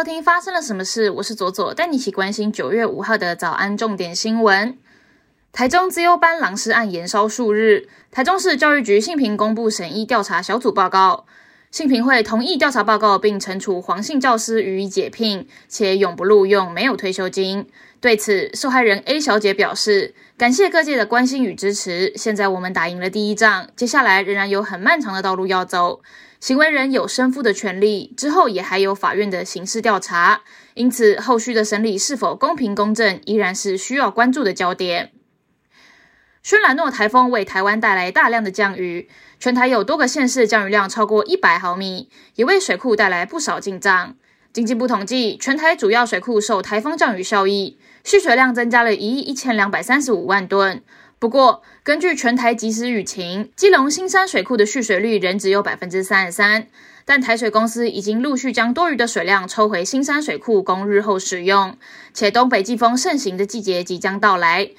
收听发生了什么事？我是左左，带你一起关心九月五号的早安重点新闻。台中资优班狼师案延烧数日，台中市教育局信平公布审议调查小组报告，信平会同意调查报告，并惩处黄姓教师予以解聘，且永不录用，没有退休金。对此，受害人 A 小姐表示，感谢各界的关心与支持。现在我们打赢了第一仗，接下来仍然有很漫长的道路要走。行为人有申夫的权利，之后也还有法院的刑事调查，因此后续的审理是否公平公正，依然是需要关注的焦点。轩兰诺台风为台湾带来大量的降雨，全台有多个县市降雨量超过一百毫米，也为水库带来不少进账。经济部统计，全台主要水库受台风降雨效益，蓄水量增加了一亿一千两百三十五万吨。不过，根据全台即时雨情，基隆新山水库的蓄水率仍只有百分之三十三。但台水公司已经陆续将多余的水量抽回新山水库供日后使用，且东北季风盛行的季节即将到来，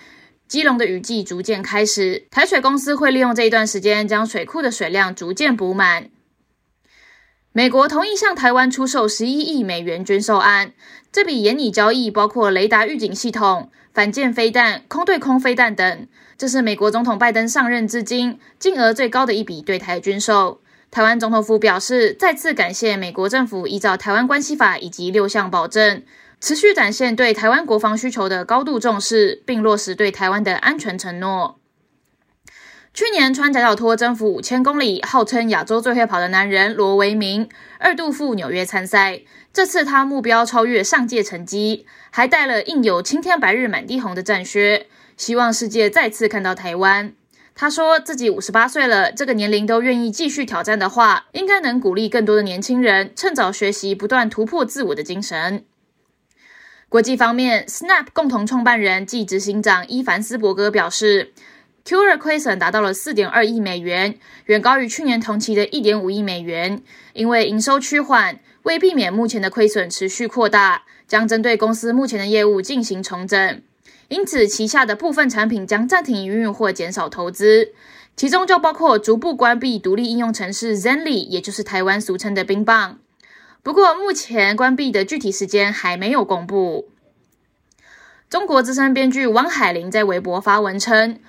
基隆的雨季逐渐开始，台水公司会利用这一段时间将水库的水量逐渐补满。美国同意向台湾出售十一亿美元军售案，这笔严拟交易包括雷达预警系统、反舰飞弹、空对空飞弹等。这是美国总统拜登上任至今金额最高的一笔对台军售。台湾总统府表示，再次感谢美国政府依照《台湾关系法》以及六项保证，持续展现对台湾国防需求的高度重视，并落实对台湾的安全承诺。去年穿夹脚拖征服五千公里，号称亚洲最会跑的男人罗维明，二度赴纽约参赛。这次他目标超越上届成绩，还带了印有“青天白日满地红”的战靴，希望世界再次看到台湾。他说自己五十八岁了，这个年龄都愿意继续挑战的话，应该能鼓励更多的年轻人趁早学习，不断突破自我的精神。国际方面，Snap 共同创办人暨执行长伊凡斯伯格表示。Q2 亏损达到了四点二亿美元，远高于去年同期的一点五亿美元。因为营收趋缓，为避免目前的亏损持续扩大，将针对公司目前的业务进行重整。因此，旗下的部分产品将暂停营运或减少投资，其中就包括逐步关闭独立应用程式 Zenly，也就是台湾俗称的冰棒。不过，目前关闭的具体时间还没有公布。中国资深编剧汪海林在微博发文称。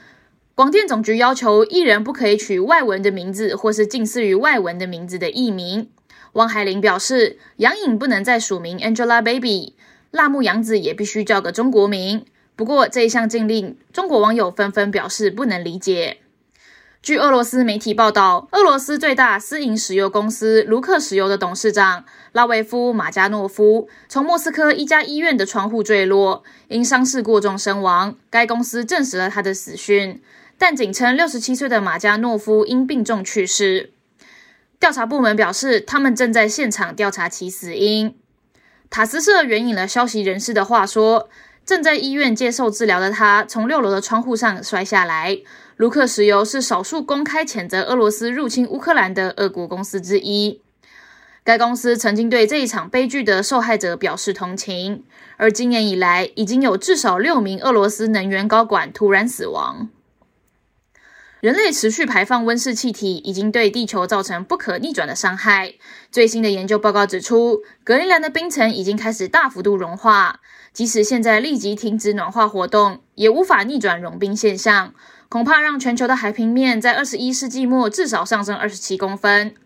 广电总局要求艺人不可以取外文的名字或是近似于外文的名字的艺名。汪海玲表示，杨颖不能再署名 Angelababy，辣目洋子也必须叫个中国名。不过这一项禁令，中国网友纷纷表示不能理解。据俄罗斯媒体报道，俄罗斯最大私营石油公司卢克石油的董事长拉维夫马加诺夫从莫斯科一家医院的窗户坠落，因伤势过重身亡。该公司证实了他的死讯。但仅称六十七岁的马加诺夫因病重去世。调查部门表示，他们正在现场调查其死因。塔斯社援引了消息人士的话说，正在医院接受治疗的他从六楼的窗户上摔下来。卢克石油是少数公开谴责俄罗斯入侵乌克兰的俄国公司之一。该公司曾经对这一场悲剧的受害者表示同情。而今年以来，已经有至少六名俄罗斯能源高管突然死亡。人类持续排放温室气体，已经对地球造成不可逆转的伤害。最新的研究报告指出，格陵兰的冰层已经开始大幅度融化，即使现在立即停止暖化活动，也无法逆转融冰现象，恐怕让全球的海平面在二十一世纪末至少上升二十七公分。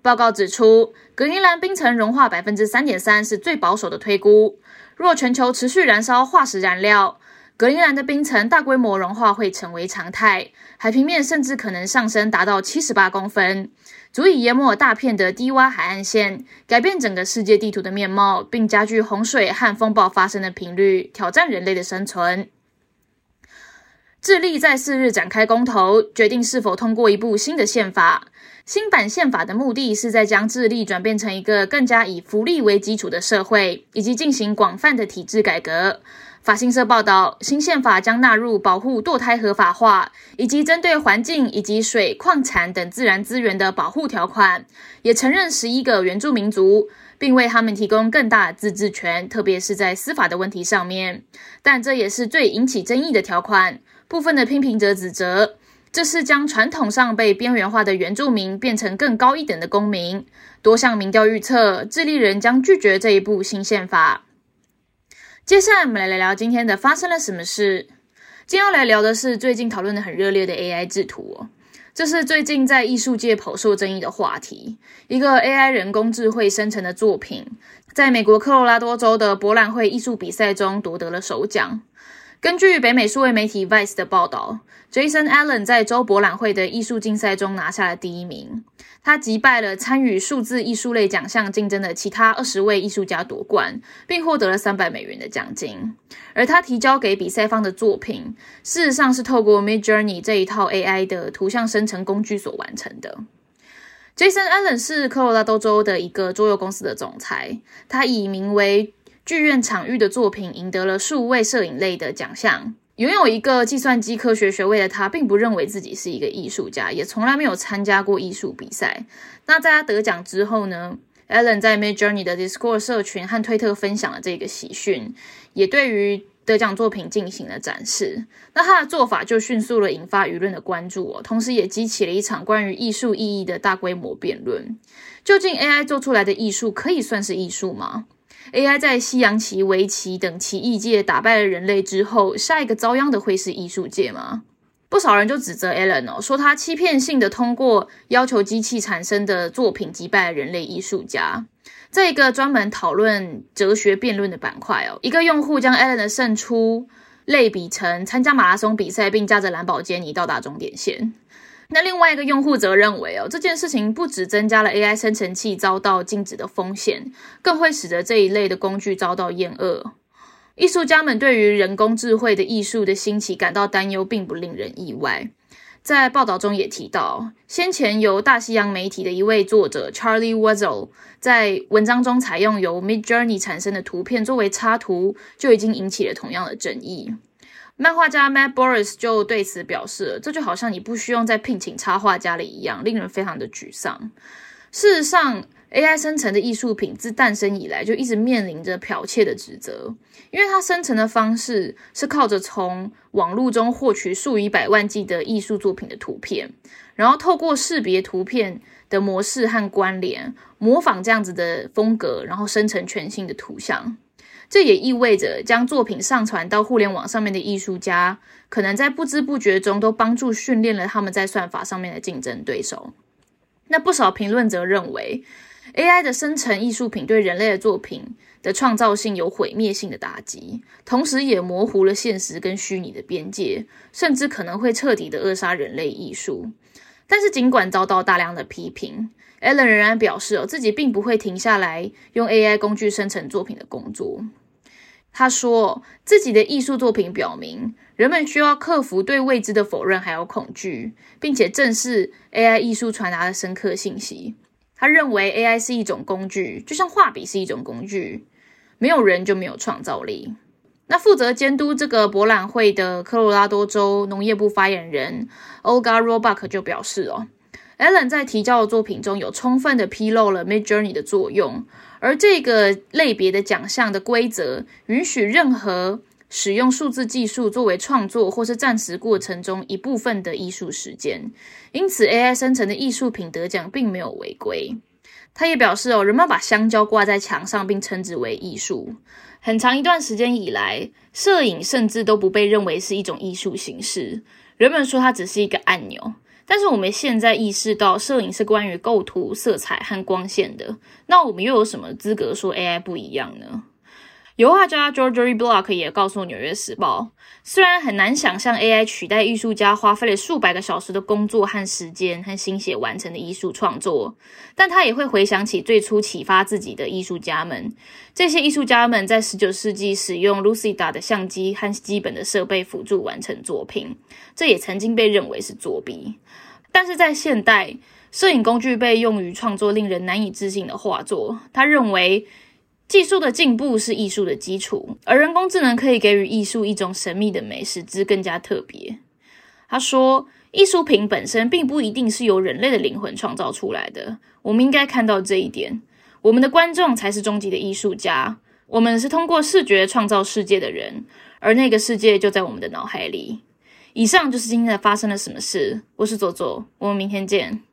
报告指出，格陵兰冰层融化百分之三点三是最保守的推估。若全球持续燃烧化石燃料，格陵兰的冰层大规模融化会成为常态，海平面甚至可能上升达到七十八公分，足以淹没大片的低洼海岸线，改变整个世界地图的面貌，并加剧洪水和风暴发生的频率，挑战人类的生存。智利在四日展开公投，决定是否通过一部新的宪法。新版宪法的目的是在将智利转变成一个更加以福利为基础的社会，以及进行广泛的体制改革。法新社报道，新宪法将纳入保护堕胎合法化，以及针对环境以及水、矿产等自然资源的保护条款，也承认十一个原住民族，并为他们提供更大自治权，特别是在司法的问题上面。但这也是最引起争议的条款。部分的批评者指责。这是将传统上被边缘化的原住民变成更高一等的公民。多项民调预测，智利人将拒绝这一部新宪法。接下来，我们来聊聊今天的发生了什么事。今天要来聊的是最近讨论的很热烈的 AI 制图。这是最近在艺术界颇受争议的话题。一个 AI 人工智慧生成的作品，在美国科罗拉多州的博览会艺术比赛中夺得了首奖。根据北美数位媒体 Vice 的报道，Jason Allen 在州博览会的艺术竞赛中拿下了第一名。他击败了参与数字艺术类奖项竞争的其他二十位艺术家夺冠，并获得了三百美元的奖金。而他提交给比赛方的作品，事实上是透过 Mid Journey 这一套 AI 的图像生成工具所完成的。Jason Allen 是科罗拉多州的一个桌游公司的总裁，他以名为《剧院场域》的作品赢得了数位摄影类的奖项。拥有一个计算机科学学位的他，并不认为自己是一个艺术家，也从来没有参加过艺术比赛。那在他得奖之后呢？Allen 在 Mid Journey 的 Discord 社群和推特分享了这个喜讯，也对于得奖作品进行了展示。那他的做法就迅速的引发舆论的关注哦，同时也激起了一场关于艺术意义的大规模辩论。究竟 AI 做出来的艺术可以算是艺术吗？AI 在西洋棋、围棋等棋艺界打败了人类之后，下一个遭殃的会是艺术界吗？不少人就指责 Alan 哦，说他欺骗性的通过要求机器产生的作品击败了人类艺术家。在一个专门讨论哲学辩论的板块哦，一个用户将 Alan 的胜出类比成参加马拉松比赛并驾着蓝宝坚尼到达终点线。那另外一个用户则认为，哦，这件事情不只增加了 AI 生成器遭到禁止的风险，更会使得这一类的工具遭到厌恶。艺术家们对于人工智慧的艺术的兴起感到担忧，并不令人意外。在报道中也提到，先前由大西洋媒体的一位作者 Charlie w a z z l 在文章中采用由 Mid Journey 产生的图片作为插图，就已经引起了同样的争议。漫画家 Matt Boris 就对此表示：“这就好像你不需要再聘请插画家了一样，令人非常的沮丧。”事实上，AI 生成的艺术品自诞生以来就一直面临着剽窃的指责，因为它生成的方式是靠着从网络中获取数以百万计的艺术作品的图片，然后透过识别图片的模式和关联，模仿这样子的风格，然后生成全新的图像。这也意味着，将作品上传到互联网上面的艺术家，可能在不知不觉中都帮助训练了他们在算法上面的竞争对手。那不少评论则认为，AI 的生成艺术品对人类的作品的创造性有毁灭性的打击，同时也模糊了现实跟虚拟的边界，甚至可能会彻底的扼杀人类艺术。但是，尽管遭到大量的批评。Allen 仍然表示，哦，自己并不会停下来用 AI 工具生成作品的工作。他说，自己的艺术作品表明，人们需要克服对未知的否认还有恐惧，并且正视 AI 艺术传达的深刻信息。他认为 AI 是一种工具，就像画笔是一种工具，没有人就没有创造力。那负责监督这个博览会的科罗拉多州农业部发言人 Olga Robak 就表示，哦。Allen 在提交的作品中有充分的披露了 Mid Journey 的作用，而这个类别的奖项的规则允许任何使用数字技术作为创作或是暂时过程中一部分的艺术时间，因此 AI 生成的艺术品得奖并没有违规。他也表示哦，人们把香蕉挂在墙上并称之为艺术，很长一段时间以来，摄影甚至都不被认为是一种艺术形式，人们说它只是一个按钮。但是我们现在意识到，摄影是关于构图、色彩和光线的。那我们又有什么资格说 AI 不一样呢？油画家 George Block 也告诉《纽约时报》，虽然很难想象 AI 取代艺术家花费了数百个小时的工作和时间和心血完成的艺术创作，但他也会回想起最初启发自己的艺术家们。这些艺术家们在19世纪使用 Lucida 的相机和基本的设备辅助完成作品，这也曾经被认为是作弊。但是在现代，摄影工具被用于创作令人难以置信的画作。他认为。技术的进步是艺术的基础，而人工智能可以给予艺术一种神秘的美，使之更加特别。他说，艺术品本身并不一定是由人类的灵魂创造出来的，我们应该看到这一点。我们的观众才是终极的艺术家，我们是通过视觉创造世界的人，而那个世界就在我们的脑海里。以上就是今天的发生了什么事。我是左左，我们明天见。